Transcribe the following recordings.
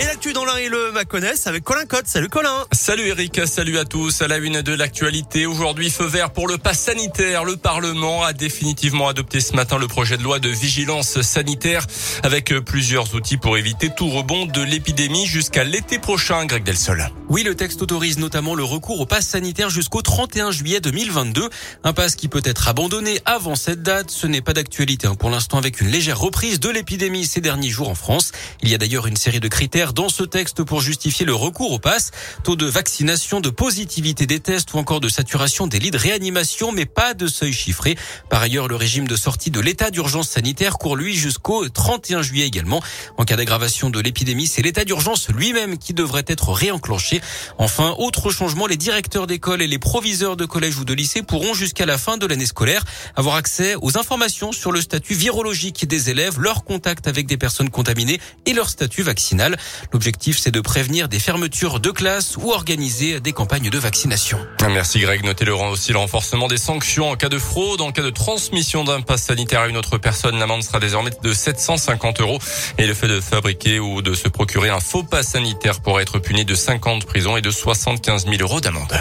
Et l'actu dans l'un et le Maconnais avec Colin Cotte. Salut Colin. Salut Eric, salut à tous. À la une de l'actualité, aujourd'hui feu vert pour le pass sanitaire. Le Parlement a définitivement adopté ce matin le projet de loi de vigilance sanitaire avec plusieurs outils pour éviter tout rebond de l'épidémie jusqu'à l'été prochain. Greg Delsol. Oui, le texte autorise notamment le recours au pass sanitaire jusqu'au 31 juillet 2022. Un pass qui peut être abandonné avant cette date. Ce n'est pas d'actualité hein, pour l'instant avec une légère reprise de l'épidémie ces derniers jours en France. Il y a d'ailleurs une série de critères dans ce texte pour justifier le recours au pass. Taux de vaccination, de positivité des tests ou encore de saturation des lits de réanimation, mais pas de seuil chiffré. Par ailleurs, le régime de sortie de l'état d'urgence sanitaire court lui jusqu'au 31 juillet également. En cas d'aggravation de l'épidémie, c'est l'état d'urgence lui-même qui devrait être réenclenché. Enfin, autre changement, les directeurs d'école et les proviseurs de collège ou de lycée pourront jusqu'à la fin de l'année scolaire avoir accès aux informations sur le statut virologique des élèves, leur contact avec des personnes contaminées et leur statut vaccinal. L'objectif, c'est de prévenir des fermetures de classes ou organiser des campagnes de vaccination. Merci Greg. Notez le aussi le renforcement des sanctions en cas de fraude, en cas de transmission d'un pass sanitaire à une autre personne. L'amende sera désormais de 750 euros et le fait de fabriquer ou de se procurer un faux pass sanitaire pourrait être puni de 50 prisons et de 75 000 euros d'amende.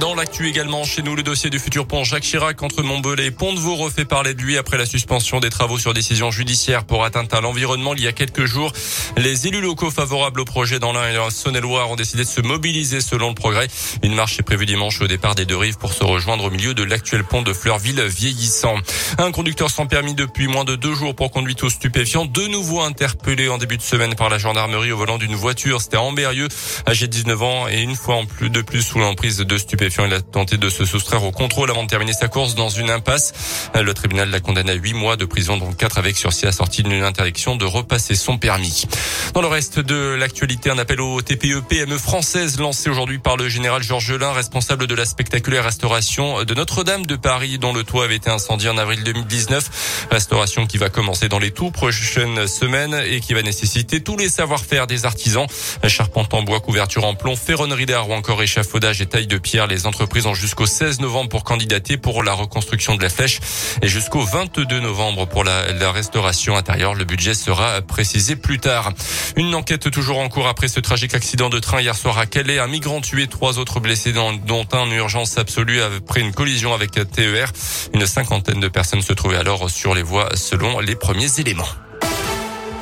Dans l'actu également, chez nous, le dossier du futur pont Jacques Chirac entre Montbelé et Pont-de-Vaux refait parler de lui après la suspension des travaux sur décision judiciaire pour atteinte à l'environnement il y a quelques jours. Les élus locaux favorables au projet dans l'Ain et la Saône-et-Loire ont décidé de se mobiliser selon le progrès. Une marche est prévue dimanche au départ des deux rives pour se rejoindre au milieu de l'actuel pont de Fleurville vieillissant. Un conducteur sans permis depuis moins de deux jours pour conduite au stupéfiant, de nouveau interpellé en début de semaine par la gendarmerie au volant d'une voiture. C'était en Amberieux, âgé de 19 ans et une fois en plus de plus sous l'emprise de stupéfiants il a tenté de se soustraire au contrôle avant de terminer sa course dans une impasse. Le tribunal l'a condamné à 8 mois de prison, dont 4 avec sursis assorti d'une interdiction de repasser son permis. Dans le reste de l'actualité, un appel au TPE PME française lancé aujourd'hui par le général Georges Gelin, responsable de la spectaculaire restauration de Notre-Dame de Paris, dont le toit avait été incendié en avril 2019. Restauration qui va commencer dans les tout prochaines semaines et qui va nécessiter tous les savoir-faire des artisans. Charpente en bois, couverture en plomb, ferronnerie d'art ou encore échafaudage et taille de pierre. Les entreprises ont jusqu'au 16 novembre pour candidater pour la reconstruction de la flèche et jusqu'au 22 novembre pour la, restauration intérieure. Le budget sera précisé plus tard. Une enquête toujours en cours après ce tragique accident de train hier soir à Calais. Un migrant tué, trois autres blessés dont un en urgence absolue après une collision avec TER. Une cinquantaine de personnes se trouvaient alors sur les voies selon les premiers éléments.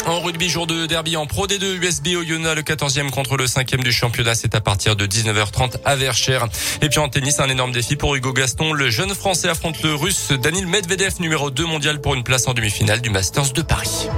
En rugby, jour de derby en Pro D2, USB Oyonnax, le 14e contre le 5e du championnat. C'est à partir de 19h30 à Verchères. Et puis en tennis, un énorme défi pour Hugo Gaston. Le jeune français affronte le russe Danil Medvedev, numéro 2 mondial pour une place en demi-finale du Masters de Paris.